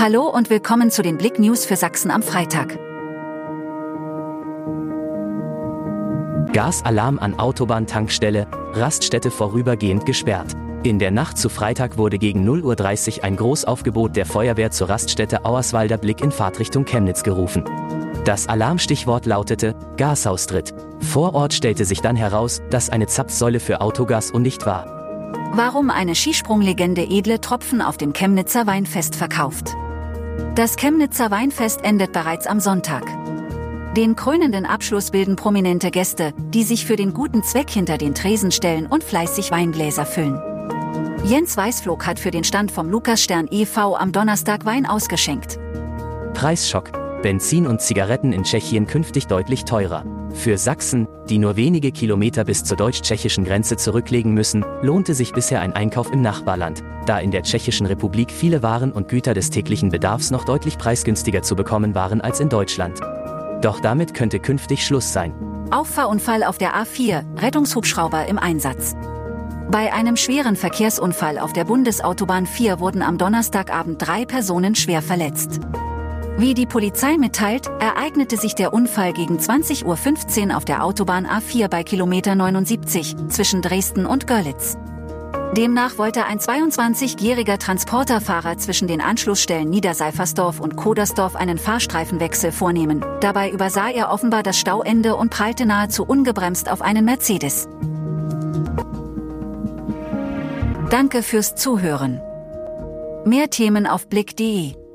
Hallo und willkommen zu den Blick News für Sachsen am Freitag. Gasalarm an Autobahntankstelle, Raststätte vorübergehend gesperrt. In der Nacht zu Freitag wurde gegen 0.30 Uhr ein Großaufgebot der Feuerwehr zur Raststätte Auerswalder Blick in Fahrtrichtung Chemnitz gerufen. Das Alarmstichwort lautete Gasaustritt. Vor Ort stellte sich dann heraus, dass eine Zapfsäule für Autogas undicht war. Warum eine Skisprunglegende edle Tropfen auf dem Chemnitzer Weinfest verkauft. Das Chemnitzer Weinfest endet bereits am Sonntag. Den krönenden Abschluss bilden prominente Gäste, die sich für den guten Zweck hinter den Tresen stellen und fleißig Weingläser füllen. Jens Weißflog hat für den Stand vom Lukasstern e.V. am Donnerstag Wein ausgeschenkt. Preisschock. Benzin und Zigaretten in Tschechien künftig deutlich teurer. Für Sachsen, die nur wenige Kilometer bis zur deutsch-tschechischen Grenze zurücklegen müssen, lohnte sich bisher ein Einkauf im Nachbarland, da in der Tschechischen Republik viele Waren und Güter des täglichen Bedarfs noch deutlich preisgünstiger zu bekommen waren als in Deutschland. Doch damit könnte künftig Schluss sein. Auffahrunfall auf der A4, Rettungshubschrauber im Einsatz. Bei einem schweren Verkehrsunfall auf der Bundesautobahn 4 wurden am Donnerstagabend drei Personen schwer verletzt. Wie die Polizei mitteilt, ereignete sich der Unfall gegen 20.15 Uhr auf der Autobahn A4 bei Kilometer 79 zwischen Dresden und Görlitz. Demnach wollte ein 22-jähriger Transporterfahrer zwischen den Anschlussstellen Niederseifersdorf und Kodersdorf einen Fahrstreifenwechsel vornehmen. Dabei übersah er offenbar das Stauende und prallte nahezu ungebremst auf einen Mercedes. Danke fürs Zuhören. Mehr Themen auf blick.de